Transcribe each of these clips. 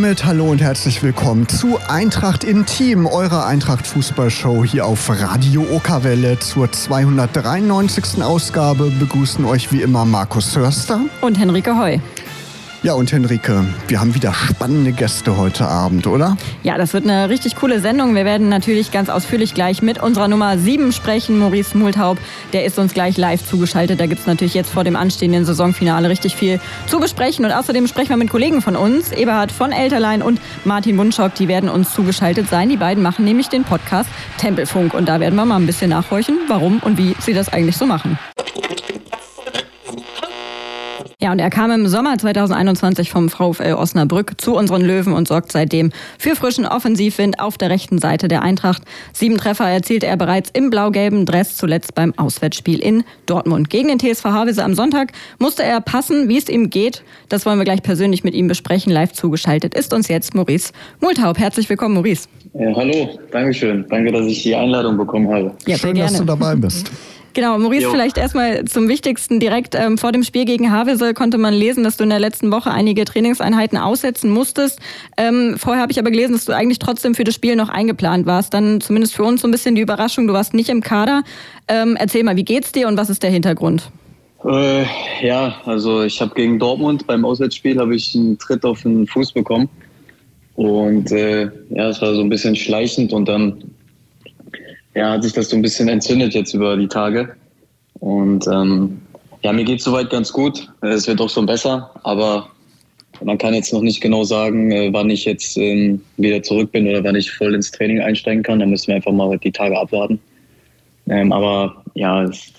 Damit hallo und herzlich willkommen zu Eintracht Intim, eurer Eintracht Fußballshow hier auf Radio Okerwelle. Zur 293. Ausgabe begrüßen euch wie immer Markus Hörster und Henrike Heu. Ja, und Henrike, wir haben wieder spannende Gäste heute Abend, oder? Ja, das wird eine richtig coole Sendung. Wir werden natürlich ganz ausführlich gleich mit unserer Nummer 7 sprechen. Maurice Multaub, der ist uns gleich live zugeschaltet. Da gibt es natürlich jetzt vor dem anstehenden Saisonfinale richtig viel zu besprechen. Und außerdem sprechen wir mit Kollegen von uns, Eberhard von Elterlein und Martin Wunschok. Die werden uns zugeschaltet sein. Die beiden machen nämlich den Podcast Tempelfunk. Und da werden wir mal ein bisschen nachhorchen, warum und wie sie das eigentlich so machen. Ja, und er kam im Sommer 2021 vom VfL Osnabrück zu unseren Löwen und sorgt seitdem für frischen Offensivwind auf der rechten Seite der Eintracht. Sieben Treffer erzielte er bereits im blau-gelben Dress, zuletzt beim Auswärtsspiel in Dortmund. Gegen den TSV Havelse am Sonntag musste er passen, wie es ihm geht. Das wollen wir gleich persönlich mit ihm besprechen. Live zugeschaltet ist uns jetzt Maurice Multaub. Herzlich willkommen, Maurice. Ja, hallo, Dankeschön. Danke, dass ich die Einladung bekommen habe. Ja, Schön, dass du dabei bist. Genau, Maurice, jo. vielleicht erstmal zum Wichtigsten. Direkt ähm, vor dem Spiel gegen Havelse konnte man lesen, dass du in der letzten Woche einige Trainingseinheiten aussetzen musstest. Ähm, vorher habe ich aber gelesen, dass du eigentlich trotzdem für das Spiel noch eingeplant warst. Dann zumindest für uns so ein bisschen die Überraschung, du warst nicht im Kader. Ähm, erzähl mal, wie geht's dir und was ist der Hintergrund? Äh, ja, also ich habe gegen Dortmund beim Auswärtsspiel habe ich einen Tritt auf den Fuß bekommen. Und äh, ja, es war so ein bisschen schleichend und dann ja, hat sich das so ein bisschen entzündet jetzt über die Tage. Und ähm, ja, mir geht es soweit ganz gut. Es wird auch schon besser, aber man kann jetzt noch nicht genau sagen, äh, wann ich jetzt ähm, wieder zurück bin oder wann ich voll ins Training einsteigen kann. Da müssen wir einfach mal die Tage abwarten. Ähm, aber ja, es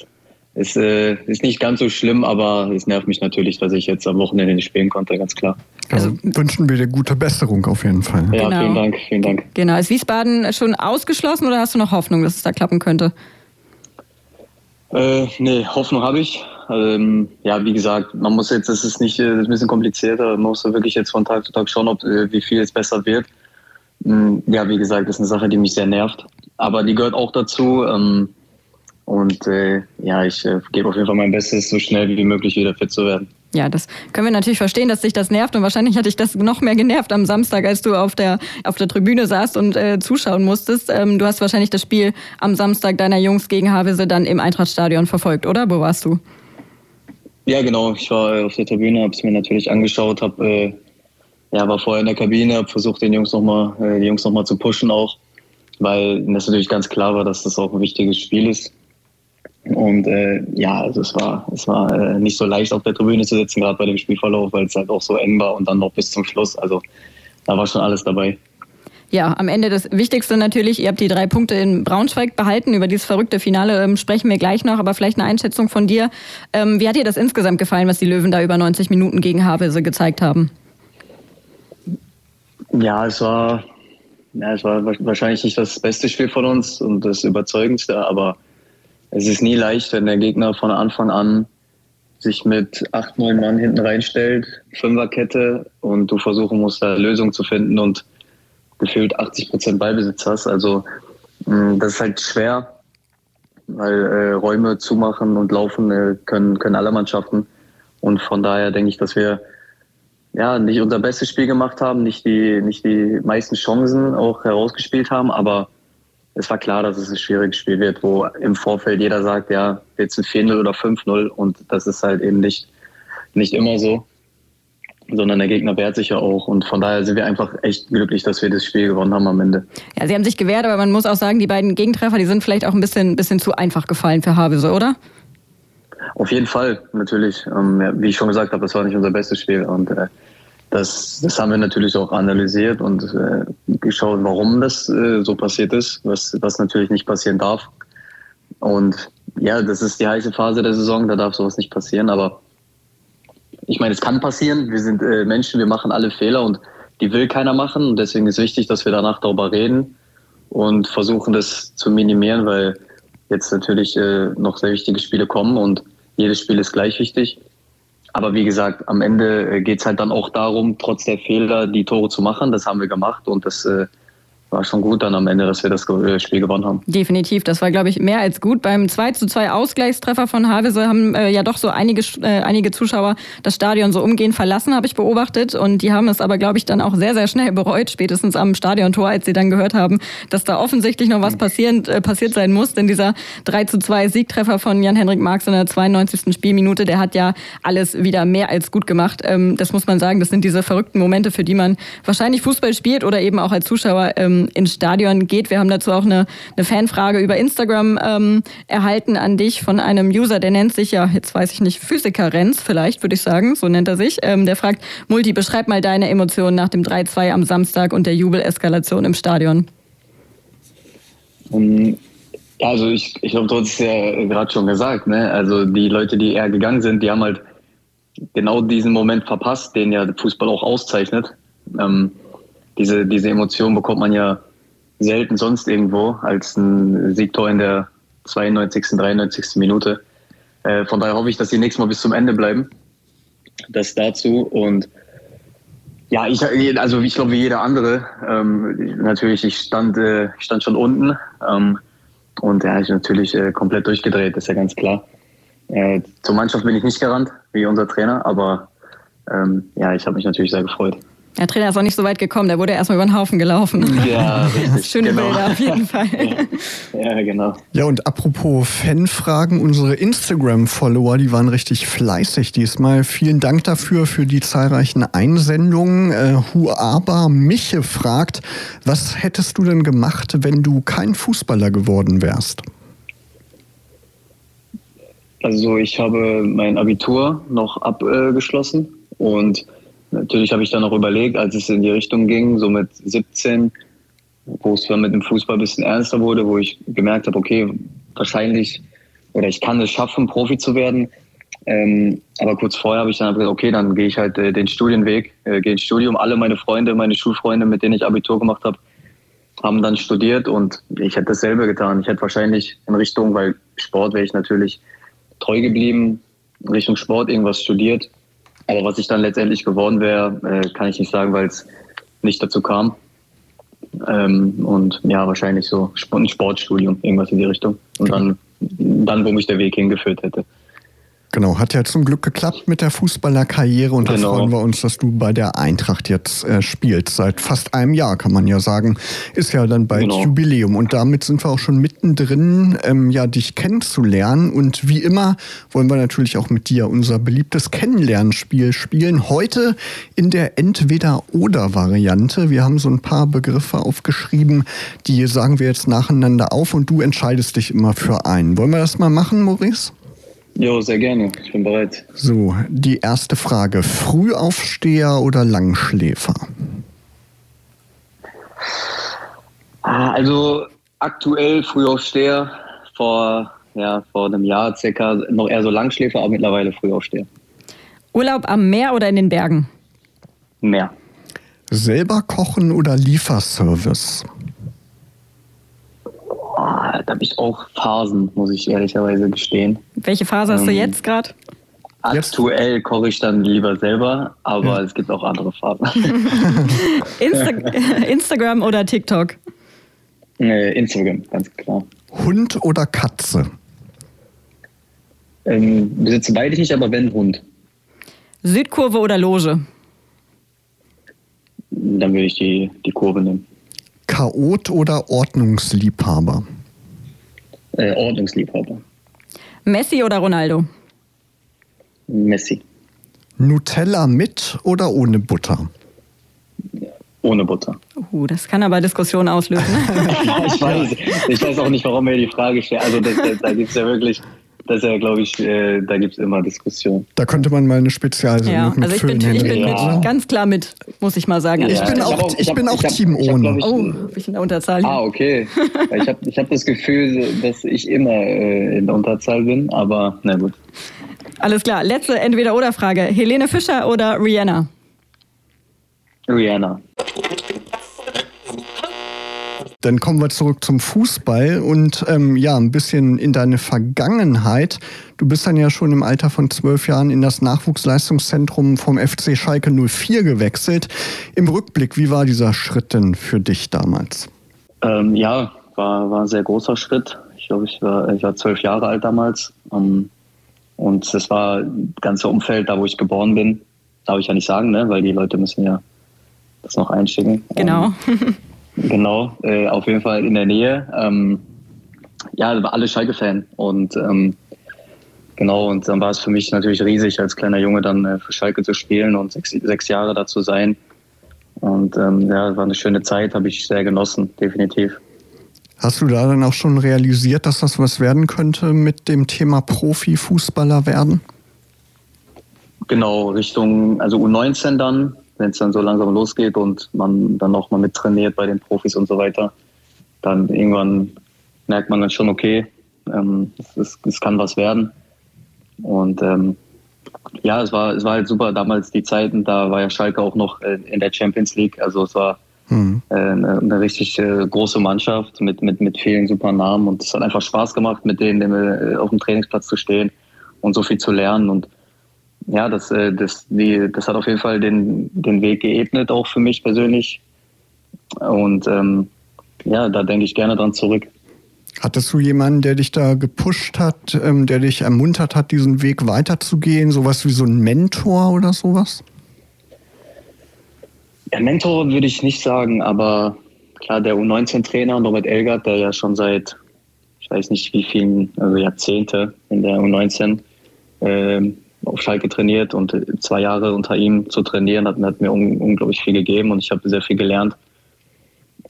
es äh, ist nicht ganz so schlimm, aber es nervt mich natürlich, dass ich jetzt am Wochenende nicht spielen konnte, ganz klar. Also wünschen wir dir gute Besserung auf jeden Fall. Ja, genau. vielen Dank, vielen Dank. Genau. Ist Wiesbaden schon ausgeschlossen oder hast du noch Hoffnung, dass es da klappen könnte? Äh, nee, Hoffnung habe ich. Ähm, ja, wie gesagt, man muss jetzt, das ist nicht, das ist ein bisschen komplizierter, man muss wirklich jetzt von Tag zu Tag schauen, ob, äh, wie viel es besser wird. Ähm, ja, wie gesagt, das ist eine Sache, die mich sehr nervt. Aber die gehört auch dazu. Ähm, und äh, ja, ich äh, gebe auf jeden Fall mein Bestes, so schnell wie möglich wieder fit zu werden. Ja, das können wir natürlich verstehen, dass dich das nervt. Und wahrscheinlich hat dich das noch mehr genervt am Samstag, als du auf der, auf der Tribüne saßt und äh, zuschauen musstest. Ähm, du hast wahrscheinlich das Spiel am Samstag deiner Jungs gegen Havelse dann im Eintrachtstadion verfolgt, oder? Wo warst du? Ja, genau. Ich war auf der Tribüne, habe es mir natürlich angeschaut, habe äh, ja, war vorher in der Kabine, habe versucht, den Jungs noch mal, äh, die Jungs nochmal zu pushen auch, weil das natürlich ganz klar war, dass das auch ein wichtiges Spiel ist. Und äh, ja, also es war, es war äh, nicht so leicht auf der Tribüne zu sitzen, gerade bei dem Spielverlauf, weil es halt auch so eng war und dann noch bis zum Schluss. Also da war schon alles dabei. Ja, am Ende das Wichtigste natürlich, ihr habt die drei Punkte in Braunschweig behalten. Über dieses verrückte Finale ähm, sprechen wir gleich noch, aber vielleicht eine Einschätzung von dir. Ähm, wie hat dir das insgesamt gefallen, was die Löwen da über 90 Minuten gegen Havelse gezeigt haben? Ja, es war, ja, es war wahrscheinlich nicht das beste Spiel von uns und das überzeugendste, aber es ist nie leicht, wenn der Gegner von Anfang an sich mit acht, neun Mann hinten reinstellt, Fünferkette und du versuchen musst, da Lösungen zu finden und gefühlt 80 Prozent Ballbesitz hast. Also mm, das ist halt schwer, weil äh, Räume zumachen und laufen äh, können, können alle Mannschaften. Und von daher denke ich, dass wir ja nicht unser bestes Spiel gemacht haben, nicht die, nicht die meisten Chancen auch herausgespielt haben, aber es war klar, dass es ein schwieriges Spiel wird, wo im Vorfeld jeder sagt, ja, jetzt ein 4-0 oder 5-0 und das ist halt eben nicht, nicht immer so, sondern der Gegner wehrt sich ja auch und von daher sind wir einfach echt glücklich, dass wir das Spiel gewonnen haben am Ende. Ja, sie haben sich gewehrt, aber man muss auch sagen, die beiden Gegentreffer, die sind vielleicht auch ein bisschen, bisschen zu einfach gefallen für Havelse, oder? Auf jeden Fall, natürlich. Ähm, wie ich schon gesagt habe, das war nicht unser bestes Spiel und äh, das, das haben wir natürlich auch analysiert und äh, geschaut, warum das äh, so passiert ist, was, was natürlich nicht passieren darf. Und ja, das ist die heiße Phase der Saison, da darf sowas nicht passieren. Aber ich meine, es kann passieren. Wir sind äh, Menschen, wir machen alle Fehler und die will keiner machen. Und deswegen ist wichtig, dass wir danach darüber reden und versuchen, das zu minimieren, weil jetzt natürlich äh, noch sehr wichtige Spiele kommen und jedes Spiel ist gleich wichtig. Aber wie gesagt, am Ende äh, geht es halt dann auch darum, trotz der Fehler die Tore zu machen. Das haben wir gemacht und das äh, war schon gut dann am Ende, dass wir das äh, Spiel gewonnen haben. Definitiv, das war, glaube ich, mehr als gut. Beim 2 zu 2 Ausgleichstreffer von Havese haben äh, ja doch so einige, äh, einige Zuschauer das Stadion so umgehend verlassen, habe ich beobachtet. Und die haben es aber, glaube ich, dann auch sehr, sehr schnell bereut, spätestens am Stadiontor, als sie dann gehört haben, dass da offensichtlich noch was passieren, äh, passiert sein muss. Denn dieser 3 zu 2 Siegtreffer von Jan-Henrik Marx in der 92. Spielminute, der hat ja alles wieder mehr als gut gemacht. Ähm, das muss man sagen, das sind diese verrückten Momente, für die man wahrscheinlich Fußball spielt oder eben auch als Zuschauer ähm, ins Stadion geht. Wir haben dazu auch eine, eine Fanfrage über Instagram ähm, erhalten an dich von einem User, der nennt sich ja, jetzt weiß ich nicht, Physiker Renz vielleicht, würde ich sagen, so nennt er sich. Ähm, der fragt, Multi, beschreib mal deine Emotionen nach dem 3-2 am Samstag und der Jubeleskalation im Stadion. Um, also ich, ich glaube, du hast ja gerade schon gesagt. Ne? Also die Leute, die eher gegangen sind, die haben halt genau diesen Moment verpasst, den ja Fußball auch auszeichnet. Ähm, diese, diese Emotion bekommt man ja selten sonst irgendwo als ein Siegtor in der 92., 93. Minute. Äh, von daher hoffe ich, dass sie nächstes Mal bis zum Ende bleiben. Das dazu. Und ja, ich, also ich glaube wie jeder andere. Ähm, natürlich, ich stand, äh, stand schon unten. Ähm, und ja, ich natürlich äh, komplett durchgedreht, ist ja ganz klar. Äh, zur Mannschaft bin ich nicht gerannt, wie unser Trainer, aber ähm, ja, ich habe mich natürlich sehr gefreut. Der Trainer ist auch nicht so weit gekommen, der wurde erstmal über den Haufen gelaufen. Ja, richtig. Schöne genau. Bilder auf jeden Fall. Ja. ja, genau. Ja, und apropos Fanfragen, unsere Instagram-Follower, die waren richtig fleißig diesmal. Vielen Dank dafür, für die zahlreichen Einsendungen. Äh, Huaba Miche fragt, was hättest du denn gemacht, wenn du kein Fußballer geworden wärst? Also ich habe mein Abitur noch abgeschlossen und Natürlich habe ich dann auch überlegt, als es in die Richtung ging, so mit 17, wo es dann mit dem Fußball ein bisschen ernster wurde, wo ich gemerkt habe, okay, wahrscheinlich oder ich kann es schaffen, Profi zu werden. Ähm, aber kurz vorher habe ich dann gesagt, okay, dann gehe ich halt äh, den Studienweg, äh, gehe ins Studium. Alle meine Freunde, meine Schulfreunde, mit denen ich Abitur gemacht habe, haben dann studiert und ich hätte dasselbe getan. Ich hätte wahrscheinlich in Richtung, weil Sport wäre ich natürlich treu geblieben, in Richtung Sport irgendwas studiert aber was ich dann letztendlich geworden wäre, äh, kann ich nicht sagen, weil es nicht dazu kam. Ähm, und ja, wahrscheinlich so ein Sportstudium, irgendwas in die Richtung. Und dann, dann, wo mich der Weg hingeführt hätte. Genau, hat ja zum Glück geklappt mit der Fußballerkarriere und genau. da freuen wir uns, dass du bei der Eintracht jetzt äh, spielst. Seit fast einem Jahr, kann man ja sagen. Ist ja dann bald genau. Jubiläum und damit sind wir auch schon mittendrin, ähm, ja, dich kennenzulernen. Und wie immer wollen wir natürlich auch mit dir unser beliebtes Kennenlernspiel spielen. Heute in der Entweder-Oder-Variante. Wir haben so ein paar Begriffe aufgeschrieben, die sagen wir jetzt nacheinander auf und du entscheidest dich immer für einen. Wollen wir das mal machen, Maurice? Jo, sehr gerne. Ich bin bereit. So, die erste Frage. Frühaufsteher oder Langschläfer? Ah, also aktuell Frühaufsteher. Vor, ja, vor einem Jahr circa noch eher so Langschläfer, aber mittlerweile Frühaufsteher. Urlaub am Meer oder in den Bergen? Meer. Selber kochen oder Lieferservice? Da habe ich auch Phasen, muss ich ehrlicherweise gestehen. Welche Phase hast ähm, du jetzt gerade? Aktuell koche ich dann lieber selber, aber ja. es gibt auch andere Phasen. Insta Instagram oder TikTok? Nee, Instagram, ganz klar. Hund oder Katze? Ähm, besitze beide nicht, aber wenn Hund. Südkurve oder Loge? Dann würde ich die, die Kurve nehmen. Chaot oder Ordnungsliebhaber? Äh, Ordnungsliebhaber. Messi oder Ronaldo? Messi. Nutella mit oder ohne Butter? Ohne Butter. Uh, das kann aber Diskussionen auslösen. ja, ich, weiß, ich weiß auch nicht, warum er die Frage stellt. Also das, das, da gibt es ja wirklich das ist ja, glaube ich, äh, da gibt es immer Diskussionen. Da könnte man mal eine Spezialsendung ja, mit also ich füllen. Bin, ich bin ja. mit, ganz klar mit, muss ich mal sagen. Ja, ich bin auch, ich, ich bin auch Team hab, ohne. Ich, oh, ich in der Unterzahl. Ah, okay. ich habe ich hab das Gefühl, dass ich immer äh, in der Unterzahl bin, aber na gut. Alles klar. Letzte Entweder-Oder-Frage. Helene Fischer oder Rihanna? Rihanna. Dann kommen wir zurück zum Fußball und ähm, ja, ein bisschen in deine Vergangenheit. Du bist dann ja schon im Alter von zwölf Jahren in das Nachwuchsleistungszentrum vom FC Schalke 04 gewechselt. Im Rückblick, wie war dieser Schritt denn für dich damals? Ähm, ja, war, war ein sehr großer Schritt. Ich glaube, ich war, ich war zwölf Jahre alt damals. Ähm, und das war das ganze Umfeld, da wo ich geboren bin. Darf ich ja nicht sagen, ne? weil die Leute müssen ja das noch einschicken. Genau. Genau, äh, auf jeden Fall in der Nähe. Ähm, ja, alle Schalke-Fan. Und ähm, genau, und dann war es für mich natürlich riesig, als kleiner Junge dann äh, für Schalke zu spielen und sechs, sechs Jahre da zu sein. Und ähm, ja, war eine schöne Zeit, habe ich sehr genossen, definitiv. Hast du da dann auch schon realisiert, dass das was werden könnte mit dem Thema Profifußballer werden? Genau, Richtung, also U19 dann, wenn es dann so langsam losgeht und man dann auch mal mittrainiert bei den Profis und so weiter, dann irgendwann merkt man dann schon, okay, ähm, es, es, kann was werden. Und ähm, ja, es war, es war halt super damals die Zeiten, da war ja Schalke auch noch in der Champions League. Also es war mhm. äh, eine, eine, richtig äh, große Mannschaft mit, mit, mit vielen super Namen und es hat einfach Spaß gemacht, mit denen äh, auf dem Trainingsplatz zu stehen und so viel zu lernen. Und ja, das, äh, das, die, das hat auf jeden Fall den, den Weg geebnet, auch für mich persönlich. Und ähm, ja, da denke ich gerne dran zurück. Hattest du jemanden, der dich da gepusht hat, ähm, der dich ermuntert hat, diesen Weg weiterzugehen? Sowas wie so ein Mentor oder sowas? Ja, Mentor würde ich nicht sagen, aber klar, der U19-Trainer Norbert Elgert, der ja schon seit, ich weiß nicht wie vielen, also Jahrzehnte in der U19 äh, auf Schalke trainiert und zwei Jahre unter ihm zu trainieren, hat, hat mir un unglaublich viel gegeben und ich habe sehr viel gelernt.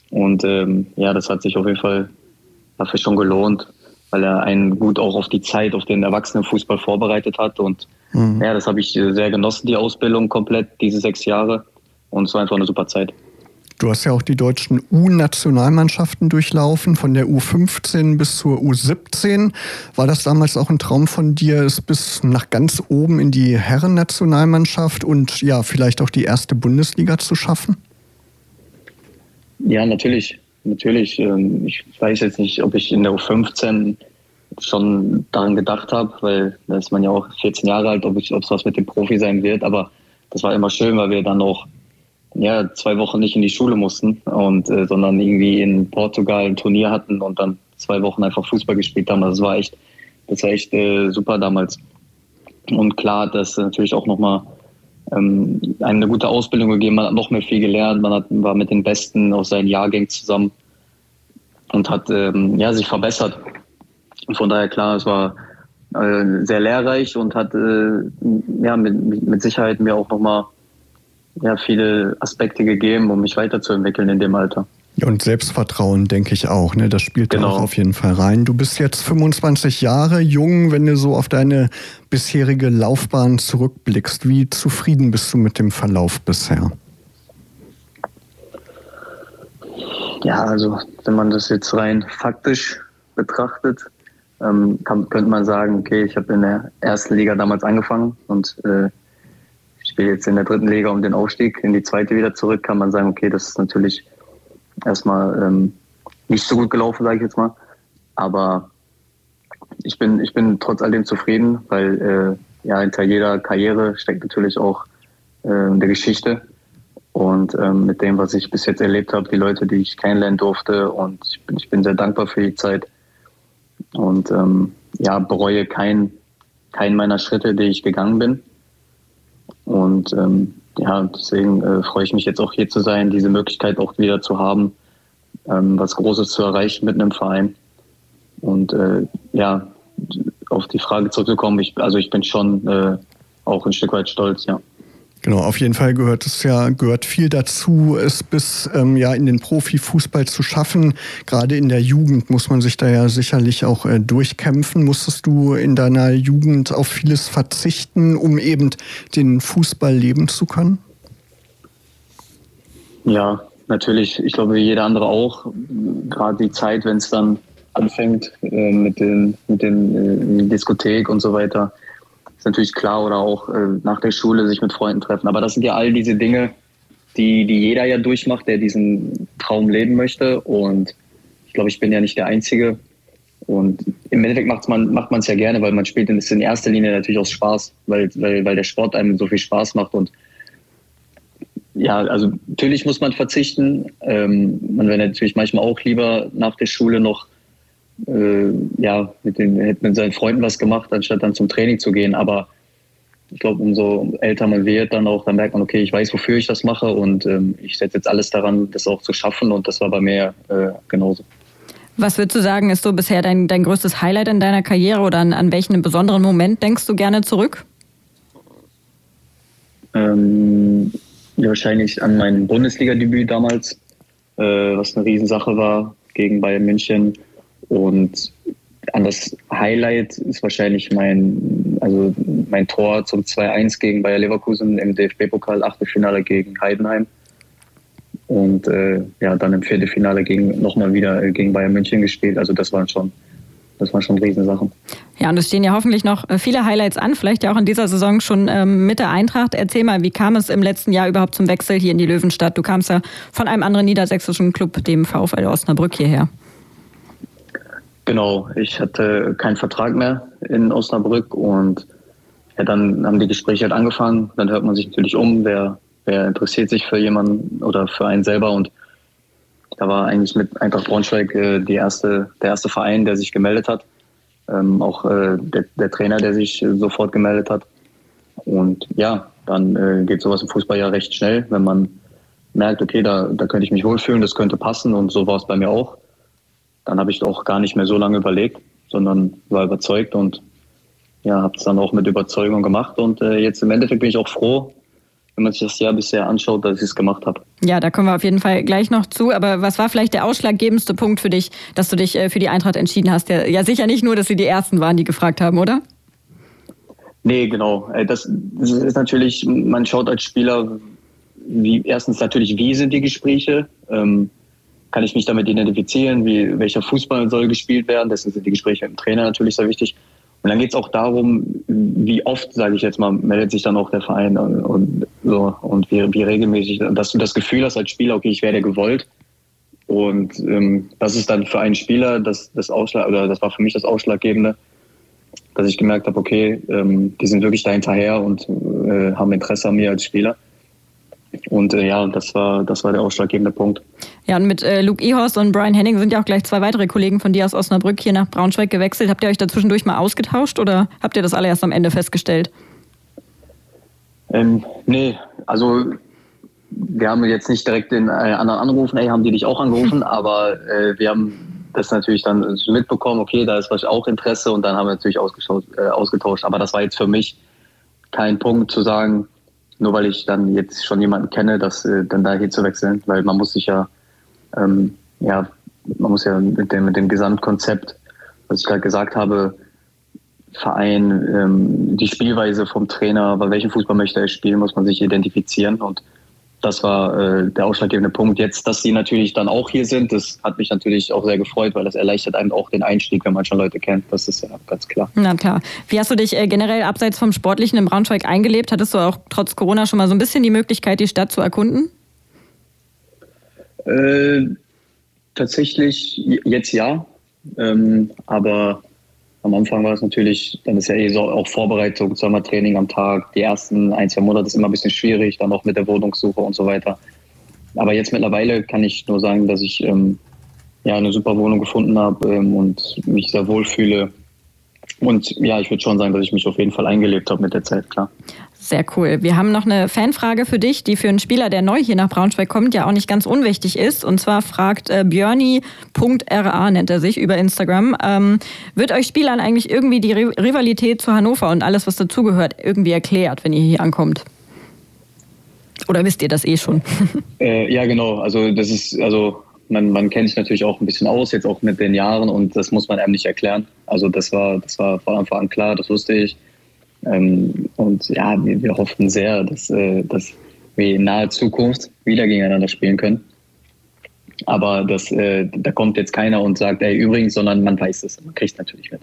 Und ähm, ja, das hat sich auf jeden Fall dafür schon gelohnt, weil er einen gut auch auf die Zeit, auf den Erwachsenenfußball vorbereitet hat. Und mhm. ja, das habe ich sehr genossen, die Ausbildung komplett, diese sechs Jahre. Und es war einfach eine super Zeit. Du hast ja auch die deutschen U-Nationalmannschaften durchlaufen, von der U15 bis zur U17. War das damals auch ein Traum von dir, es bis nach ganz oben in die Herren-Nationalmannschaft und ja, vielleicht auch die erste Bundesliga zu schaffen? Ja, natürlich natürlich. Ähm, ich weiß jetzt nicht, ob ich in der U15 schon daran gedacht habe, weil da ist man ja auch 14 Jahre alt, ob es was mit dem Profi sein wird. Aber das war immer schön, weil wir dann auch ja, zwei Wochen nicht in die Schule mussten und äh, sondern irgendwie in Portugal ein Turnier hatten und dann zwei Wochen einfach Fußball gespielt haben. Also das war echt, das war echt äh, super damals. Und klar, das natürlich auch nochmal ähm, eine gute Ausbildung gegeben, man hat noch mehr viel gelernt, man hat, war mit den Besten aus seinen Jahrgängen zusammen und hat ähm, ja, sich verbessert. Von daher klar, es war äh, sehr lehrreich und hat äh, ja, mit, mit Sicherheit mir auch nochmal ja, viele Aspekte gegeben, um mich weiterzuentwickeln in dem Alter. Und Selbstvertrauen, denke ich auch. Ne? Das spielt genau. da auch auf jeden Fall rein. Du bist jetzt 25 Jahre jung, wenn du so auf deine bisherige Laufbahn zurückblickst. Wie zufrieden bist du mit dem Verlauf bisher? Ja, also wenn man das jetzt rein faktisch betrachtet, ähm, kann, könnte man sagen, okay, ich habe in der ersten Liga damals angefangen und äh, spiele jetzt in der dritten Liga um den Aufstieg in die zweite wieder zurück, kann man sagen, okay, das ist natürlich erstmal ähm, nicht so gut gelaufen, sage ich jetzt mal. Aber ich bin, ich bin trotz all dem zufrieden, weil äh, ja, hinter jeder Karriere steckt natürlich auch äh, eine Geschichte. Und ähm, mit dem, was ich bis jetzt erlebt habe, die Leute, die ich kennenlernen durfte. Und ich bin, ich bin sehr dankbar für die Zeit. Und ähm, ja, bereue keinen keinen meiner Schritte, die ich gegangen bin. Und ähm, ja, deswegen äh, freue ich mich jetzt auch hier zu sein, diese Möglichkeit auch wieder zu haben, ähm, was Großes zu erreichen mit einem Verein. Und äh, ja, auf die Frage zurückzukommen, ich, also ich bin schon äh, auch ein Stück weit stolz, ja. Genau, auf jeden Fall gehört es ja, gehört viel dazu, es bis ähm, ja in den Profifußball zu schaffen. Gerade in der Jugend muss man sich da ja sicherlich auch äh, durchkämpfen. Musstest du in deiner Jugend auf vieles verzichten, um eben den Fußball leben zu können? Ja, natürlich. Ich glaube, wie jeder andere auch. Gerade die Zeit, wenn es dann anfängt äh, mit den, mit den äh, Diskothek und so weiter ist natürlich klar oder auch äh, nach der Schule sich mit Freunden treffen. Aber das sind ja all diese Dinge, die, die jeder ja durchmacht, der diesen Traum leben möchte. Und ich glaube, ich bin ja nicht der Einzige. Und im Endeffekt macht man es ja gerne, weil man spielt es in erster Linie natürlich aus Spaß, weil, weil, weil der Sport einem so viel Spaß macht. Und ja, also natürlich muss man verzichten. Ähm, man wäre natürlich manchmal auch lieber nach der Schule noch äh, ja, mit den, hätte mit seinen Freunden was gemacht, anstatt dann zum Training zu gehen. Aber ich glaube, umso älter man wird, dann auch, dann merkt man, okay, ich weiß, wofür ich das mache und ähm, ich setze jetzt alles daran, das auch zu schaffen und das war bei mir äh, genauso. Was würdest du sagen, ist so bisher dein, dein größtes Highlight in deiner Karriere oder an, an welchen besonderen Moment denkst du gerne zurück? Ähm, ja, wahrscheinlich an mein Bundesliga-Debüt damals, äh, was eine Riesensache war gegen Bayern München. Und an das Highlight ist wahrscheinlich mein, also mein Tor zum 2-1 gegen Bayer Leverkusen im DFB-Pokal, Achtelfinale gegen Heidenheim. Und äh, ja, dann im Viertelfinale gegen nochmal wieder äh, gegen Bayern München gespielt. Also das waren schon, das waren schon Riesensachen. Ja, und es stehen ja hoffentlich noch äh, viele Highlights an, vielleicht ja auch in dieser Saison schon ähm, mit der Eintracht. Erzähl mal, wie kam es im letzten Jahr überhaupt zum Wechsel hier in die Löwenstadt? Du kamst ja von einem anderen niedersächsischen Club, dem VfL Osnabrück, hierher. Genau, ich hatte keinen Vertrag mehr in Osnabrück und ja, dann haben die Gespräche halt angefangen. Dann hört man sich natürlich um, wer, wer interessiert sich für jemanden oder für einen selber. Und da war eigentlich mit Eintracht Braunschweig äh, die erste, der erste Verein, der sich gemeldet hat. Ähm, auch äh, der, der, Trainer, der sich äh, sofort gemeldet hat. Und ja, dann äh, geht sowas im Fußball ja recht schnell, wenn man merkt, okay, da, da könnte ich mich wohlfühlen, das könnte passen. Und so war es bei mir auch dann habe ich auch gar nicht mehr so lange überlegt, sondern war überzeugt und ja, habe es dann auch mit Überzeugung gemacht. Und äh, jetzt im Endeffekt bin ich auch froh, wenn man sich das Jahr bisher anschaut, dass ich es gemacht habe. Ja, da kommen wir auf jeden Fall gleich noch zu. Aber was war vielleicht der ausschlaggebendste Punkt für dich, dass du dich äh, für die Eintracht entschieden hast? Ja, ja, sicher nicht nur, dass sie die Ersten waren, die gefragt haben, oder? Nee, genau. Äh, das, das ist natürlich, man schaut als Spieler, wie erstens natürlich, wie sind die Gespräche? Ähm, kann ich mich damit identifizieren, wie, welcher Fußball soll gespielt werden. Deswegen sind die Gespräche mit dem Trainer natürlich sehr wichtig. Und dann geht es auch darum, wie oft, sage ich jetzt mal, meldet sich dann auch der Verein und, so und wie, wie regelmäßig, dass du das Gefühl hast als Spieler, okay, ich werde gewollt. Und ähm, das ist dann für einen Spieler das, das Ausschlag, oder das war für mich das Ausschlaggebende, dass ich gemerkt habe, okay, ähm, die sind wirklich da hinterher und äh, haben Interesse an mir als Spieler. Und äh, ja, das war, das war der ausschlaggebende Punkt. Ja, und mit äh, Luke Ehorst und Brian Henning sind ja auch gleich zwei weitere Kollegen von dir aus Osnabrück hier nach Braunschweig gewechselt. Habt ihr euch dazwischendurch mal ausgetauscht oder habt ihr das alle erst am Ende festgestellt? Ähm, nee, also wir haben jetzt nicht direkt den äh, anderen angerufen, ey, haben die dich auch angerufen, aber äh, wir haben das natürlich dann mitbekommen, okay, da ist was auch Interesse und dann haben wir natürlich äh, ausgetauscht. Aber das war jetzt für mich kein Punkt zu sagen, nur weil ich dann jetzt schon jemanden kenne, dass äh, dann da hier zu wechseln, weil man muss sich ja, ähm, ja, man muss ja mit dem, mit dem Gesamtkonzept, was ich gerade gesagt habe, Verein, ähm, die Spielweise vom Trainer, bei welchem Fußball möchte er spielen, muss man sich identifizieren. Und das war äh, der ausschlaggebende Punkt. Jetzt, dass sie natürlich dann auch hier sind, das hat mich natürlich auch sehr gefreut, weil das erleichtert einem auch den Einstieg, wenn man schon Leute kennt. Das ist ja ganz klar. Na klar. Wie hast du dich äh, generell abseits vom Sportlichen im Braunschweig eingelebt? Hattest du auch trotz Corona schon mal so ein bisschen die Möglichkeit, die Stadt zu erkunden? Äh, tatsächlich jetzt ja. Ähm, aber am Anfang war es natürlich, dann ist ja eh so auch Vorbereitung, zweimal Training am Tag. Die ersten ein, zwei Monate ist immer ein bisschen schwierig, dann auch mit der Wohnungssuche und so weiter. Aber jetzt mittlerweile kann ich nur sagen, dass ich ähm, ja eine super Wohnung gefunden habe ähm, und mich sehr wohl fühle. Und ja, ich würde schon sagen, dass ich mich auf jeden Fall eingelebt habe mit der Zeit, klar. Sehr cool. Wir haben noch eine Fanfrage für dich, die für einen Spieler, der neu hier nach Braunschweig kommt, ja auch nicht ganz unwichtig ist. Und zwar fragt äh, Björni.ra, nennt er sich, über Instagram. Ähm, wird euch Spielern eigentlich irgendwie die Rivalität zu Hannover und alles, was dazugehört, irgendwie erklärt, wenn ihr hier ankommt? Oder wisst ihr das eh schon? Äh, ja, genau. Also das ist, also man, man kennt sich natürlich auch ein bisschen aus, jetzt auch mit den Jahren und das muss man einem nicht erklären. Also das war, das war von Anfang an klar, das wusste ich. Ähm, und ja, wir, wir hoffen sehr, dass, äh, dass wir in naher Zukunft wieder gegeneinander spielen können. Aber das, äh, da kommt jetzt keiner und sagt, ey, übrigens, sondern man weiß es, man kriegt es natürlich mit.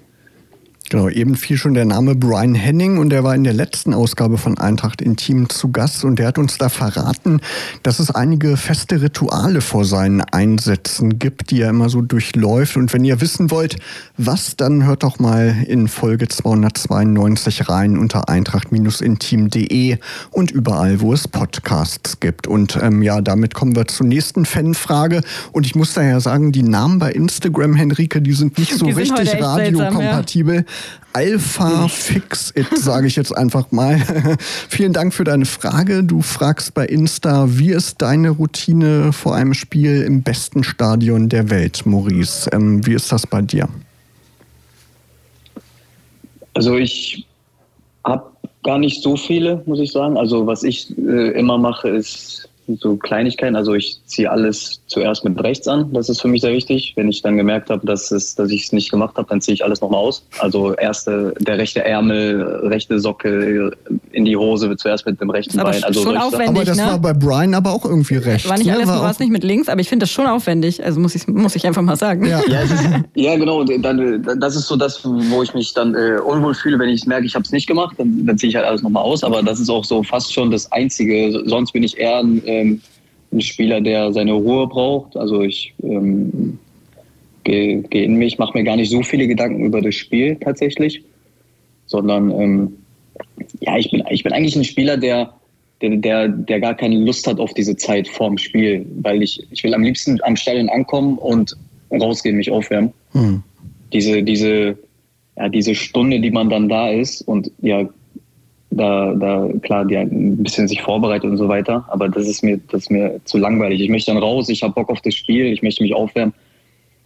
Genau, eben fiel schon der Name Brian Henning und der war in der letzten Ausgabe von Eintracht Intim zu Gast und der hat uns da verraten, dass es einige feste Rituale vor seinen Einsätzen gibt, die er immer so durchläuft. Und wenn ihr wissen wollt, was, dann hört doch mal in Folge 292 rein unter eintracht-intim.de und überall, wo es Podcasts gibt. Und ähm, ja, damit kommen wir zur nächsten Fanfrage. Und ich muss daher sagen, die Namen bei Instagram, Henrike, die sind nicht so richtig radiokompatibel. Ja. Alpha Fix It, sage ich jetzt einfach mal. Vielen Dank für deine Frage. Du fragst bei Insta, wie ist deine Routine vor einem Spiel im besten Stadion der Welt, Maurice? Ähm, wie ist das bei dir? Also ich habe gar nicht so viele, muss ich sagen. Also was ich äh, immer mache, ist so Kleinigkeiten. Also ich ziehe alles zuerst mit rechts an. Das ist für mich sehr wichtig. Wenn ich dann gemerkt habe, dass, es, dass ich es nicht gemacht habe, dann ziehe ich alles nochmal aus. Also erste, der rechte Ärmel, rechte Socke in die Hose wird zuerst mit dem rechten aber Bein. Also schon aufwendig, aber das ne? war bei Brian aber auch irgendwie rechts. War nicht ne? alles, war es nicht mit links, aber ich finde das schon aufwendig. Also muss ich, muss ich einfach mal sagen. Ja, ja, ist, ja genau. Dann, das ist so das, wo ich mich dann äh, unwohl fühle, wenn ich merke, ich habe es nicht gemacht. Dann, dann ziehe ich halt alles nochmal aus. Aber das ist auch so fast schon das Einzige. Sonst bin ich eher ein ähm, ein Spieler, der seine Ruhe braucht. Also ich ähm, gehe geh in mich, mache mir gar nicht so viele Gedanken über das Spiel tatsächlich, sondern ähm, ja, ich bin, ich bin eigentlich ein Spieler, der, der, der, der gar keine Lust hat auf diese Zeit vorm Spiel, weil ich, ich will am liebsten am Stadion ankommen und rausgehen, mich aufwärmen. Hm. Diese, diese, ja, diese Stunde, die man dann da ist und ja, da, da klar, die ein bisschen sich vorbereitet und so weiter. Aber das ist mir, das ist mir zu langweilig. Ich möchte dann raus, ich habe Bock auf das Spiel, ich möchte mich aufwärmen.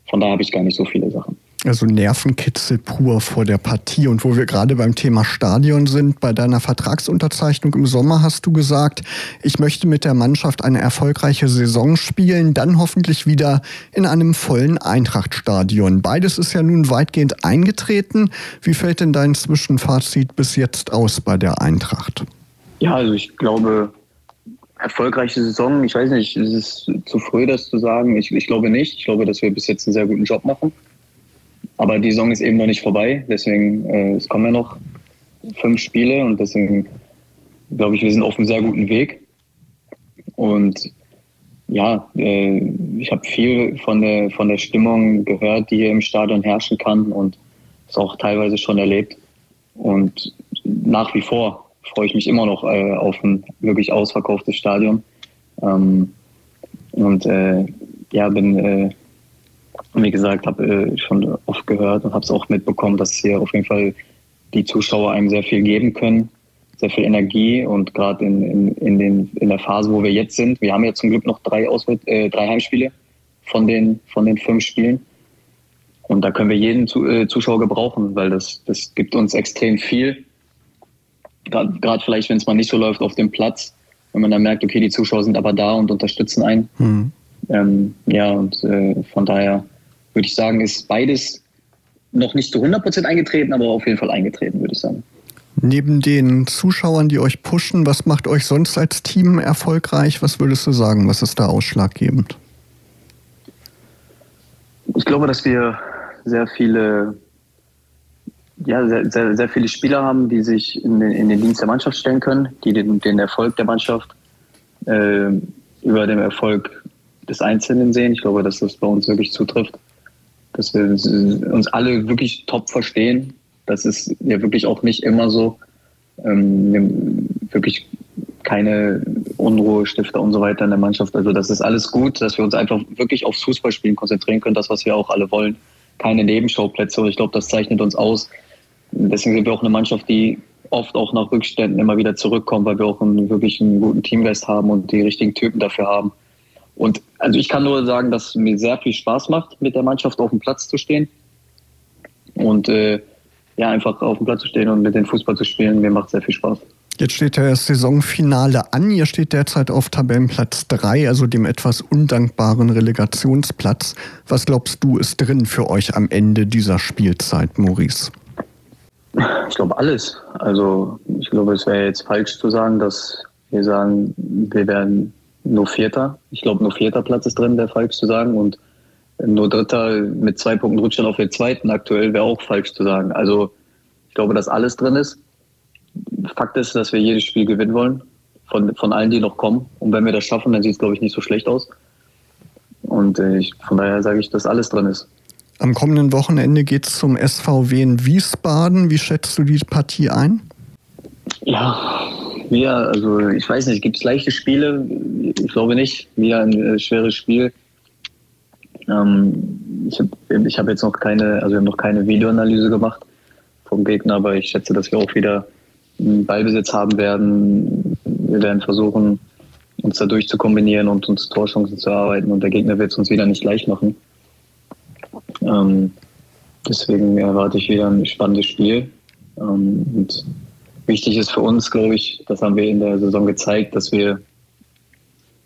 Von daher habe ich gar nicht so viele Sachen. Also Nervenkitzel pur vor der Partie. Und wo wir gerade beim Thema Stadion sind, bei deiner Vertragsunterzeichnung im Sommer hast du gesagt, ich möchte mit der Mannschaft eine erfolgreiche Saison spielen, dann hoffentlich wieder in einem vollen Eintrachtstadion. Beides ist ja nun weitgehend eingetreten. Wie fällt denn dein Zwischenfazit bis jetzt aus bei der Eintracht? Ja, also ich glaube, erfolgreiche Saison, ich weiß nicht, es ist zu früh, das zu sagen. Ich, ich glaube nicht. Ich glaube, dass wir bis jetzt einen sehr guten Job machen. Aber die Saison ist eben noch nicht vorbei, deswegen äh, es kommen ja noch fünf Spiele und deswegen glaube ich, wir sind auf einem sehr guten Weg. Und ja, äh, ich habe viel von der, von der Stimmung gehört, die hier im Stadion herrschen kann und es auch teilweise schon erlebt. Und nach wie vor freue ich mich immer noch äh, auf ein wirklich ausverkauftes Stadion. Ähm, und äh, ja, bin äh, wie gesagt, habe äh, schon oft gehört und habe es auch mitbekommen, dass hier auf jeden Fall die Zuschauer einem sehr viel geben können, sehr viel Energie und gerade in, in, in, in der Phase, wo wir jetzt sind, wir haben ja zum Glück noch drei, Auswärts, äh, drei Heimspiele von den, von den fünf Spielen. Und da können wir jeden äh, Zuschauer gebrauchen, weil das, das gibt uns extrem viel. Gerade vielleicht, wenn es mal nicht so läuft auf dem Platz, wenn man dann merkt, okay, die Zuschauer sind aber da und unterstützen einen. Mhm. Ähm, ja, und äh, von daher würde ich sagen, ist beides noch nicht zu 100 eingetreten, aber auf jeden Fall eingetreten, würde ich sagen. Neben den Zuschauern, die euch pushen, was macht euch sonst als Team erfolgreich? Was würdest du sagen? Was ist da ausschlaggebend? Ich glaube, dass wir sehr viele, ja, sehr, sehr, sehr viele Spieler haben, die sich in den, in den, Dienst der Mannschaft stellen können, die den, den Erfolg der Mannschaft äh, über den Erfolg des Einzelnen sehen. Ich glaube, dass das bei uns wirklich zutrifft dass wir uns alle wirklich top verstehen. Das ist ja wirklich auch nicht immer so. Ähm, wirklich keine Unruhestifter und so weiter in der Mannschaft. Also das ist alles gut, dass wir uns einfach wirklich aufs Fußballspielen konzentrieren können, das, was wir auch alle wollen. Keine Nebenschauplätze. Und ich glaube, das zeichnet uns aus. Deswegen sind wir auch eine Mannschaft, die oft auch nach Rückständen immer wieder zurückkommt, weil wir auch einen wirklich einen guten Teamgeist haben und die richtigen Typen dafür haben. Und also ich kann nur sagen, dass es mir sehr viel Spaß macht, mit der Mannschaft auf dem Platz zu stehen. Und äh, ja, einfach auf dem Platz zu stehen und mit dem Fußball zu spielen, mir macht sehr viel Spaß. Jetzt steht ja das Saisonfinale an. Ihr steht derzeit auf Tabellenplatz 3, also dem etwas undankbaren Relegationsplatz. Was glaubst du, ist drin für euch am Ende dieser Spielzeit, Maurice? Ich glaube alles. Also ich glaube, es wäre jetzt falsch zu sagen, dass wir sagen, wir werden nur Vierter. Ich glaube, nur Vierter Platz ist drin, wäre falsch zu sagen. Und nur Dritter mit zwei Punkten Rückstand auf den zweiten aktuell wäre auch falsch zu sagen. Also Ich glaube, dass alles drin ist. Fakt ist, dass wir jedes Spiel gewinnen wollen. Von, von allen, die noch kommen. Und wenn wir das schaffen, dann sieht es, glaube ich, nicht so schlecht aus. Und äh, ich, von daher sage ich, dass alles drin ist. Am kommenden Wochenende geht es zum SVW in Wiesbaden. Wie schätzt du die Partie ein? Ja, wir, also ich weiß nicht, gibt es leichte Spiele? Ich glaube nicht. Wieder ein äh, schweres Spiel. Ähm, ich habe hab jetzt noch keine, also wir haben noch keine Videoanalyse gemacht vom Gegner, aber ich schätze, dass wir auch wieder einen Ballbesitz haben werden. Wir werden versuchen, uns da durchzukombinieren und uns Torchancen zu erarbeiten und der Gegner wird es uns wieder nicht leicht machen. Ähm, deswegen erwarte ich wieder ein spannendes Spiel. Ähm, und wichtig ist für uns, glaube ich, das haben wir in der Saison gezeigt, dass wir,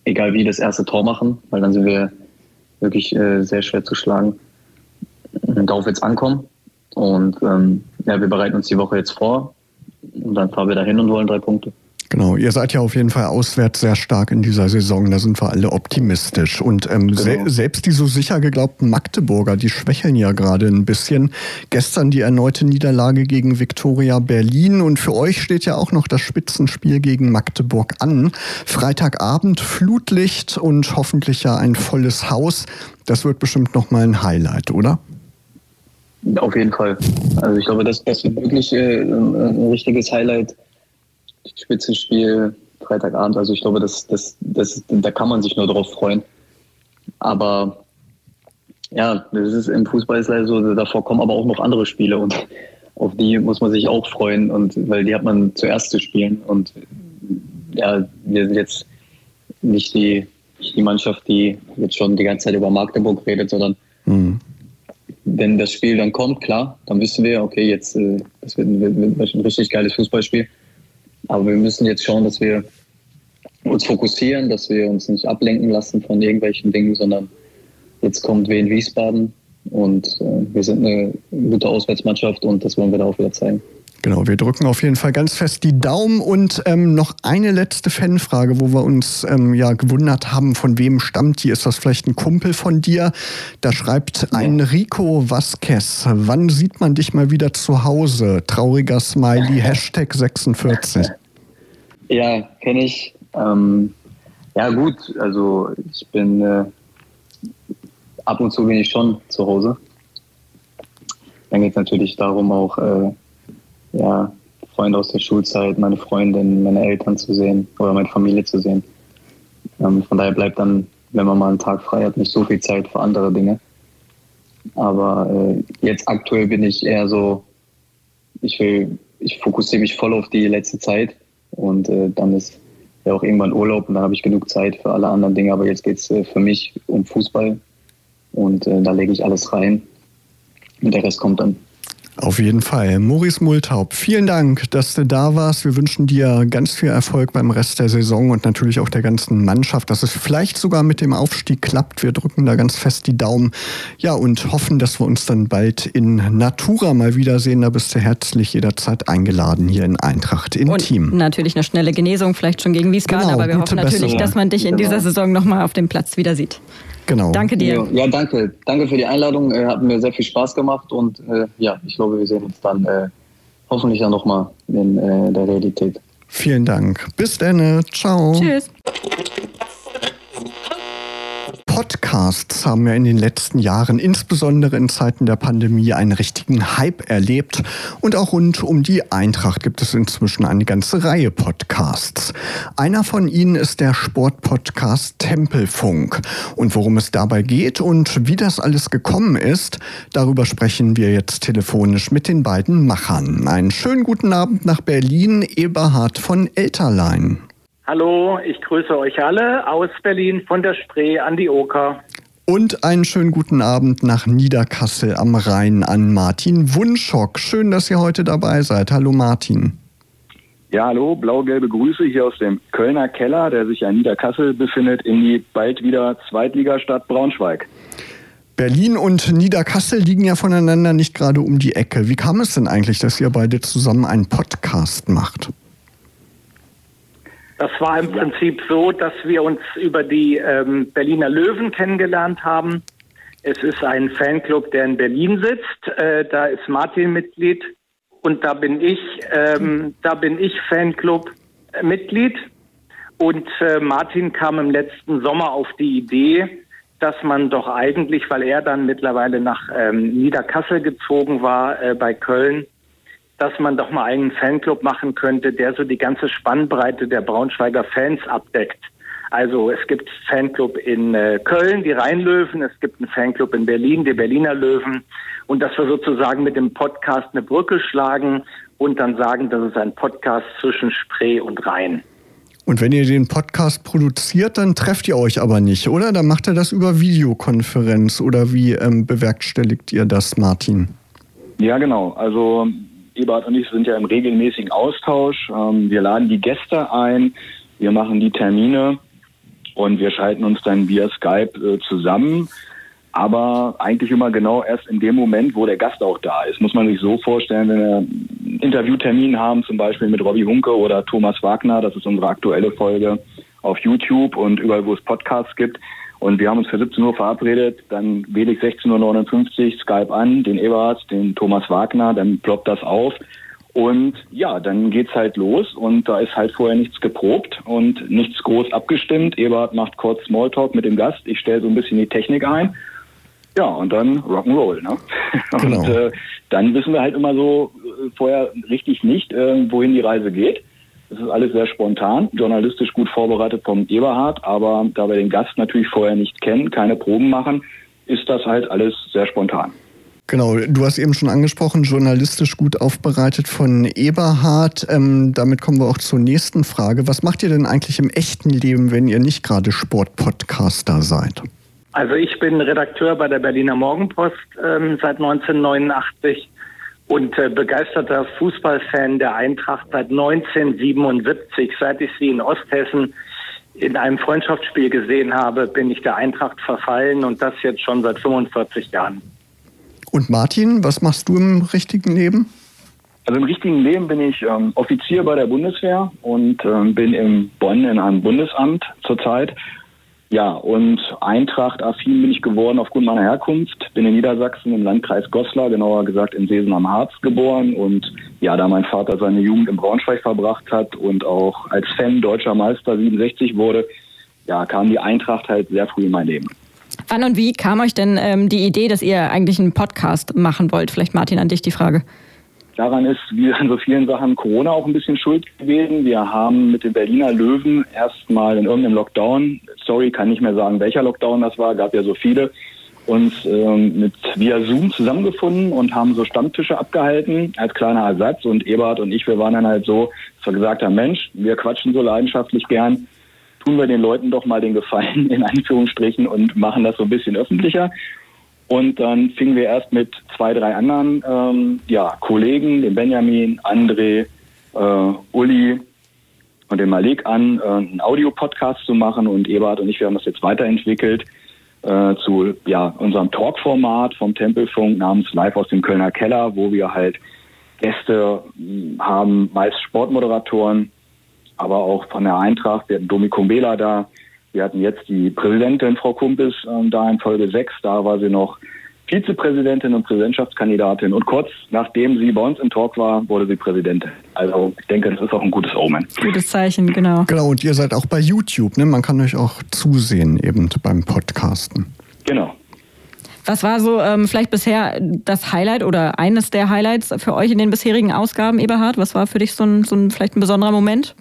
egal wie, das erste Tor machen, weil dann sind wir wirklich äh, sehr schwer zu schlagen. Darauf es ankommen. Und ähm, ja, wir bereiten uns die Woche jetzt vor und dann fahren wir dahin und holen drei Punkte. Genau, ihr seid ja auf jeden Fall auswärts sehr stark in dieser Saison, da sind wir alle optimistisch. Und ähm, genau. se selbst die so sicher geglaubten Magdeburger, die schwächeln ja gerade ein bisschen. Gestern die erneute Niederlage gegen Viktoria Berlin und für euch steht ja auch noch das Spitzenspiel gegen Magdeburg an. Freitagabend Flutlicht und hoffentlich ja ein volles Haus. Das wird bestimmt nochmal ein Highlight, oder? Auf jeden Fall. Also ich glaube, das, das wird wirklich äh, ein, ein richtiges Highlight Spitzenspiel Freitagabend. Also ich glaube, das, das, das, da kann man sich nur drauf freuen. Aber ja, das ist im Fußball ist leider so, davor kommen aber auch noch andere Spiele und auf die muss man sich auch freuen und weil die hat man zuerst zu spielen. Und ja, wir sind jetzt nicht die, die Mannschaft, die jetzt schon die ganze Zeit über Magdeburg redet, sondern mhm. wenn das Spiel dann kommt, klar, dann wissen wir, okay, jetzt äh, das wird, wird, wird ein richtig geiles Fußballspiel. Aber wir müssen jetzt schauen, dass wir uns fokussieren, dass wir uns nicht ablenken lassen von irgendwelchen Dingen, sondern jetzt kommt Wien Wiesbaden und äh, wir sind eine gute Auswärtsmannschaft und das wollen wir da auch wieder zeigen. Genau, wir drücken auf jeden Fall ganz fest die Daumen und ähm, noch eine letzte Fanfrage, wo wir uns ähm, ja gewundert haben, von wem stammt die? Ist das vielleicht ein Kumpel von dir? Da schreibt ein Rico Vasquez, wann sieht man dich mal wieder zu Hause? Trauriger Smiley, Hashtag 46. Ja, kenne ich. Ähm, ja gut, also ich bin äh, ab und zu bin ich schon zu Hause. Dann geht es natürlich darum auch äh, ja, Freunde aus der Schulzeit, meine Freundin, meine Eltern zu sehen oder meine Familie zu sehen. Ähm, von daher bleibt dann, wenn man mal einen Tag frei hat, nicht so viel Zeit für andere Dinge. Aber äh, jetzt aktuell bin ich eher so, ich will, ich fokussiere mich voll auf die letzte Zeit und äh, dann ist ja auch irgendwann Urlaub und dann habe ich genug Zeit für alle anderen Dinge. Aber jetzt geht es äh, für mich um Fußball und äh, da lege ich alles rein und der Rest kommt dann. Auf jeden Fall. Maurice Multaub, vielen Dank, dass du da warst. Wir wünschen dir ganz viel Erfolg beim Rest der Saison und natürlich auch der ganzen Mannschaft, dass es vielleicht sogar mit dem Aufstieg klappt. Wir drücken da ganz fest die Daumen. Ja, und hoffen, dass wir uns dann bald in Natura mal wiedersehen. Da bist du herzlich jederzeit eingeladen hier in Eintracht im und Team. Natürlich eine schnelle Genesung, vielleicht schon gegen Wiesbaden, genau, aber wir hoffen natürlich, Besserung. dass man dich in dieser Saison nochmal auf dem Platz wieder sieht. Genau. Danke dir. Ja, danke. Danke für die Einladung. Äh, hat mir sehr viel Spaß gemacht und äh, ja, ich glaube, wir sehen uns dann äh, hoffentlich dann nochmal in äh, der Realität. Vielen Dank. Bis dann. Ciao. Tschüss. Podcasts haben ja in den letzten Jahren, insbesondere in Zeiten der Pandemie, einen richtigen Hype erlebt. Und auch rund um die Eintracht gibt es inzwischen eine ganze Reihe Podcasts. Einer von ihnen ist der Sportpodcast Tempelfunk. Und worum es dabei geht und wie das alles gekommen ist, darüber sprechen wir jetzt telefonisch mit den beiden Machern. Einen schönen guten Abend nach Berlin, Eberhard von Elterlein. Hallo, ich grüße euch alle aus Berlin von der Spree an die Oker. Und einen schönen guten Abend nach Niederkassel am Rhein an Martin Wunschock. Schön, dass ihr heute dabei seid. Hallo Martin. Ja, hallo, blau-gelbe Grüße hier aus dem Kölner Keller, der sich in Niederkassel befindet, in die bald wieder Zweitligastadt Braunschweig. Berlin und Niederkassel liegen ja voneinander nicht gerade um die Ecke. Wie kam es denn eigentlich, dass ihr beide zusammen einen Podcast macht? Das war im Prinzip so, dass wir uns über die ähm, Berliner Löwen kennengelernt haben. Es ist ein Fanclub, der in Berlin sitzt. Äh, da ist Martin Mitglied und da bin ich, ähm, da bin ich Fanclub-Mitglied. Und äh, Martin kam im letzten Sommer auf die Idee, dass man doch eigentlich, weil er dann mittlerweile nach ähm, Niederkassel gezogen war äh, bei Köln, dass man doch mal einen Fanclub machen könnte, der so die ganze Spannbreite der Braunschweiger Fans abdeckt. Also es gibt Fanclub in äh, Köln, die Rheinlöwen, es gibt einen Fanclub in Berlin, die Berliner Löwen. Und dass wir sozusagen mit dem Podcast eine Brücke schlagen und dann sagen, das ist ein Podcast zwischen Spree und Rhein. Und wenn ihr den Podcast produziert, dann trefft ihr euch aber nicht, oder? Dann macht ihr das über Videokonferenz oder wie ähm, bewerkstelligt ihr das, Martin? Ja, genau. Also Ebert und ich sind ja im regelmäßigen Austausch. Ähm, wir laden die Gäste ein, wir machen die Termine und wir schalten uns dann via Skype äh, zusammen. Aber eigentlich immer genau erst in dem Moment, wo der Gast auch da ist. Muss man sich so vorstellen, wenn wir einen Interviewtermin haben, zum Beispiel mit Robbie Hunke oder Thomas Wagner, das ist unsere aktuelle Folge auf YouTube und überall, wo es Podcasts gibt. Und wir haben uns für 17 Uhr verabredet, dann wähle ich 16.59 Uhr Skype an, den Eberhard, den Thomas Wagner, dann ploppt das auf und ja, dann geht's halt los und da ist halt vorher nichts geprobt und nichts groß abgestimmt. Eberhard macht kurz Smalltalk mit dem Gast, ich stelle so ein bisschen die Technik ein. Ja, und dann Rock'n'Roll, ne? Genau. Und äh, dann wissen wir halt immer so äh, vorher richtig nicht, äh, wohin die Reise geht. Das ist alles sehr spontan, journalistisch gut vorbereitet vom Eberhard, aber da wir den Gast natürlich vorher nicht kennen, keine Proben machen, ist das halt alles sehr spontan. Genau, du hast eben schon angesprochen, journalistisch gut aufbereitet von Eberhard. Ähm, damit kommen wir auch zur nächsten Frage. Was macht ihr denn eigentlich im echten Leben, wenn ihr nicht gerade Sportpodcaster seid? Also ich bin Redakteur bei der Berliner Morgenpost ähm, seit 1989 und äh, begeisterter Fußballfan der Eintracht seit 1977. Seit ich sie in Osthessen in einem Freundschaftsspiel gesehen habe, bin ich der Eintracht verfallen und das jetzt schon seit 45 Jahren. Und Martin, was machst du im richtigen Leben? Also im richtigen Leben bin ich ähm, Offizier bei der Bundeswehr und ähm, bin in Bonn in einem Bundesamt zurzeit. Ja, und Eintracht-affin bin ich geworden aufgrund meiner Herkunft. Bin in Niedersachsen im Landkreis Goslar, genauer gesagt in Sesen am Harz geboren. Und ja, da mein Vater seine Jugend in Braunschweig verbracht hat und auch als Fan deutscher Meister 67 wurde, ja, kam die Eintracht halt sehr früh in mein Leben. Wann und wie kam euch denn ähm, die Idee, dass ihr eigentlich einen Podcast machen wollt? Vielleicht Martin an dich die Frage. Daran ist, wie an so vielen Sachen, Corona auch ein bisschen schuld gewesen. Wir haben mit den Berliner Löwen erstmal in irgendeinem Lockdown, sorry, kann nicht mehr sagen, welcher Lockdown das war, gab ja so viele, uns ähm, mit via Zoom zusammengefunden und haben so Stammtische abgehalten als kleiner Ersatz. Und Ebert und ich, wir waren dann halt so, dass wir gesagt haben, Mensch, wir quatschen so leidenschaftlich gern tun wir den Leuten doch mal den Gefallen in Anführungsstrichen und machen das so ein bisschen öffentlicher. Und dann fingen wir erst mit zwei, drei anderen ähm, ja, Kollegen, dem Benjamin, André, äh, Uli und dem Malik an, äh, einen Audiopodcast zu machen. Und Ebert und ich, wir haben das jetzt weiterentwickelt äh, zu ja, unserem Talk-Format vom Tempelfunk namens Live aus dem Kölner Keller, wo wir halt Gäste hm, haben, meist Sportmoderatoren, aber auch von der Eintracht. Wir hatten Domi Kumbela da. Wir hatten jetzt die Präsidentin, Frau Kumpis, ähm, da in Folge 6. Da war sie noch Vizepräsidentin und Präsidentschaftskandidatin. Und kurz nachdem sie bei uns im Talk war, wurde sie Präsidentin. Also ich denke, das ist auch ein gutes Omen. Gutes Zeichen, genau. Genau, und ihr seid auch bei YouTube, ne? Man kann euch auch zusehen eben beim Podcasten. Genau. Was war so ähm, vielleicht bisher das Highlight oder eines der Highlights für euch in den bisherigen Ausgaben, Eberhard? Was war für dich so ein, so ein vielleicht ein besonderer Moment?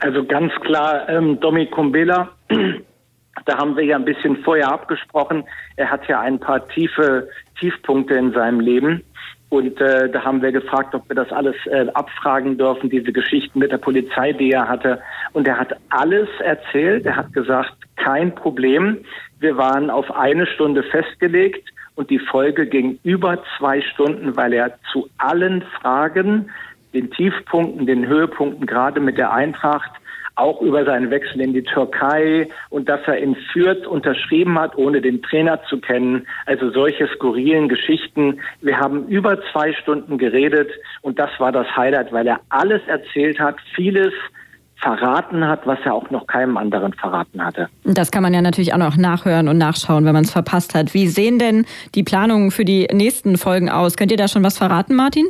Also ganz klar, ähm, Domi Kumbela, da haben wir ja ein bisschen vorher abgesprochen. Er hat ja ein paar tiefe Tiefpunkte in seinem Leben. Und äh, da haben wir gefragt, ob wir das alles äh, abfragen dürfen, diese Geschichten mit der Polizei, die er hatte. Und er hat alles erzählt. Er hat gesagt, kein Problem. Wir waren auf eine Stunde festgelegt und die Folge ging über zwei Stunden, weil er zu allen Fragen den Tiefpunkten, den Höhepunkten, gerade mit der Eintracht, auch über seinen Wechsel in die Türkei und dass er in Fürth unterschrieben hat, ohne den Trainer zu kennen. Also solche skurrilen Geschichten. Wir haben über zwei Stunden geredet und das war das Highlight, weil er alles erzählt hat, vieles verraten hat, was er auch noch keinem anderen verraten hatte. Das kann man ja natürlich auch noch nachhören und nachschauen, wenn man es verpasst hat. Wie sehen denn die Planungen für die nächsten Folgen aus? Könnt ihr da schon was verraten, Martin?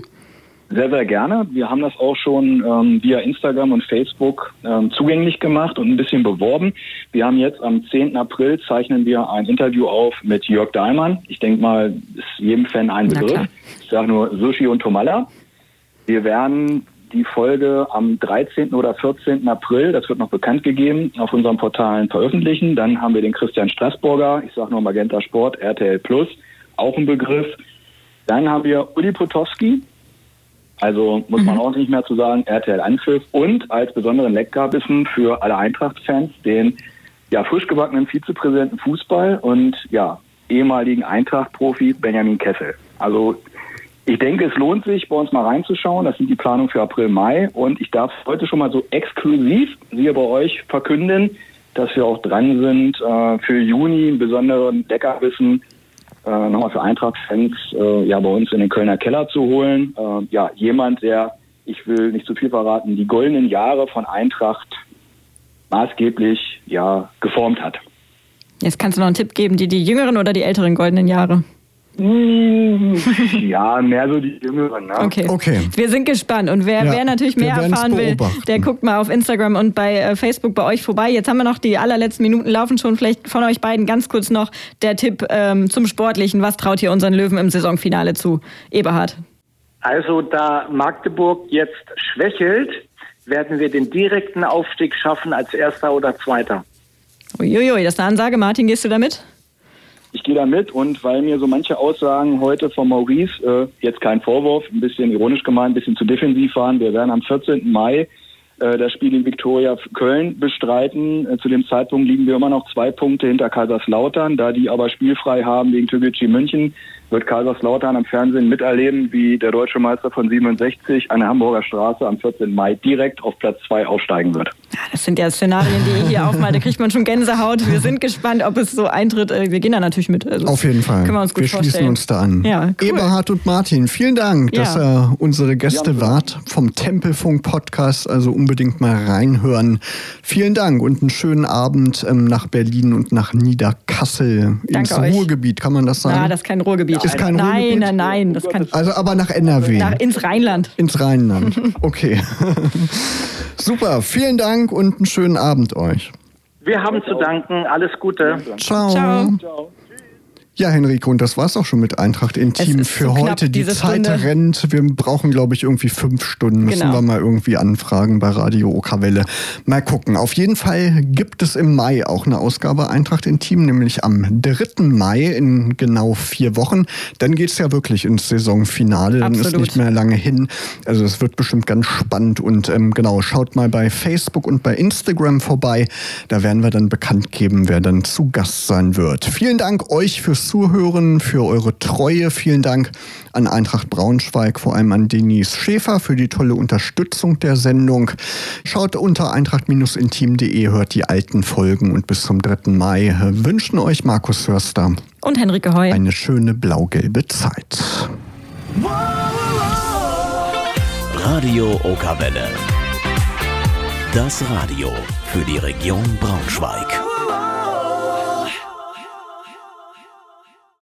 Sehr, sehr gerne. Wir haben das auch schon ähm, via Instagram und Facebook ähm, zugänglich gemacht und ein bisschen beworben. Wir haben jetzt am 10. April zeichnen wir ein Interview auf mit Jörg Dahlmann. Ich denke mal, ist jedem Fan ein Begriff. Ich sage nur Sushi und Tomalla. Wir werden die Folge am 13. oder 14. April, das wird noch bekannt gegeben, auf unseren Portalen veröffentlichen. Dann haben wir den Christian Straßburger, ich sage nur Magenta Sport, RTL Plus, auch ein Begriff. Dann haben wir Uli Potowski, also muss man mhm. auch nicht mehr zu sagen, RTL Anpfiff und als besonderen Leckerbissen für alle Eintracht-Fans den ja, frisch gebackenen Vizepräsidenten Fußball und ja, ehemaligen Eintracht-Profi Benjamin Kessel. Also ich denke, es lohnt sich, bei uns mal reinzuschauen. Das sind die Planungen für April, Mai. Und ich darf heute schon mal so exklusiv, siehe bei euch, verkünden, dass wir auch dran sind, äh, für Juni einen besonderen Leckerbissen äh, nochmal für Eintracht-Fans äh, ja bei uns in den Kölner Keller zu holen. Äh, ja, jemand, der, ich will nicht zu viel verraten, die goldenen Jahre von Eintracht maßgeblich ja geformt hat. Jetzt kannst du noch einen Tipp geben, die die jüngeren oder die älteren goldenen Jahre? Hm, ja, mehr so die Jüngeren. Ne? Okay. okay. Wir sind gespannt. Und wer, ja, wer natürlich mehr erfahren will, der guckt mal auf Instagram und bei äh, Facebook bei euch vorbei. Jetzt haben wir noch die allerletzten Minuten laufen schon. Vielleicht von euch beiden ganz kurz noch der Tipp ähm, zum Sportlichen. Was traut ihr unseren Löwen im Saisonfinale zu? Eberhard. Also, da Magdeburg jetzt schwächelt, werden wir den direkten Aufstieg schaffen als Erster oder Zweiter. Uiuiui, das ist eine Ansage. Martin, gehst du damit? Ich gehe da mit und weil mir so manche Aussagen heute von Maurice, äh, jetzt kein Vorwurf, ein bisschen ironisch gemeint, ein bisschen zu defensiv waren. Wir werden am 14. Mai äh, das Spiel in Viktoria Köln bestreiten. Äh, zu dem Zeitpunkt liegen wir immer noch zwei Punkte hinter Kaiserslautern. Da die aber spielfrei haben gegen Türkgücü München, wird Kaiserslautern am Fernsehen miterleben, wie der deutsche Meister von 67 an der Hamburger Straße am 14. Mai direkt auf Platz 2 aufsteigen wird. Das sind ja Szenarien, die ihr hier aufmalt. Da kriegt man schon Gänsehaut. Wir sind gespannt, ob es so eintritt. Äh, wir gehen da natürlich mit. Also auf jeden Fall. Können wir uns gut wir vorstellen. schließen uns da an. Ja, cool. Eberhard und Martin, vielen Dank, ja. dass ihr unsere Gäste ja. wart vom Tempelfunk Podcast. Also unbedingt mal reinhören. Vielen Dank und einen schönen Abend ähm, nach Berlin und nach Niederkassel Danke ins euch. Ruhrgebiet. Kann man das sagen? Ja, das ist kein Ruhrgebiet. Gebiet. Ist kein nein, Ruhrgebiet? nein, nein, das kann Also aber nach NRW. Nach, ins Rheinland. Ins Rheinland. Okay. Super, vielen Dank und einen schönen Abend euch. Wir haben zu danken. Alles Gute. Ciao. Ciao. Ja, Henrike, und das war's auch schon mit Eintracht Intim für so heute. Die Zeit Stunde. rennt. Wir brauchen, glaube ich, irgendwie fünf Stunden. Müssen genau. wir mal irgendwie anfragen bei Radio Okawelle. Mal gucken. Auf jeden Fall gibt es im Mai auch eine Ausgabe Eintracht Intim, nämlich am 3. Mai in genau vier Wochen. Dann geht's ja wirklich ins Saisonfinale. Dann Absolut. ist nicht mehr lange hin. Also es wird bestimmt ganz spannend. Und ähm, genau, schaut mal bei Facebook und bei Instagram vorbei. Da werden wir dann bekannt geben, wer dann zu Gast sein wird. Vielen Dank euch fürs Zuhören, für eure Treue. Vielen Dank an Eintracht Braunschweig, vor allem an Denise Schäfer für die tolle Unterstützung der Sendung. Schaut unter eintracht-intim.de, hört die alten Folgen und bis zum 3. Mai wünschen euch Markus Hörster und Henrike Heu eine schöne blau-gelbe Zeit. Radio Okawelle. Das Radio für die Region Braunschweig.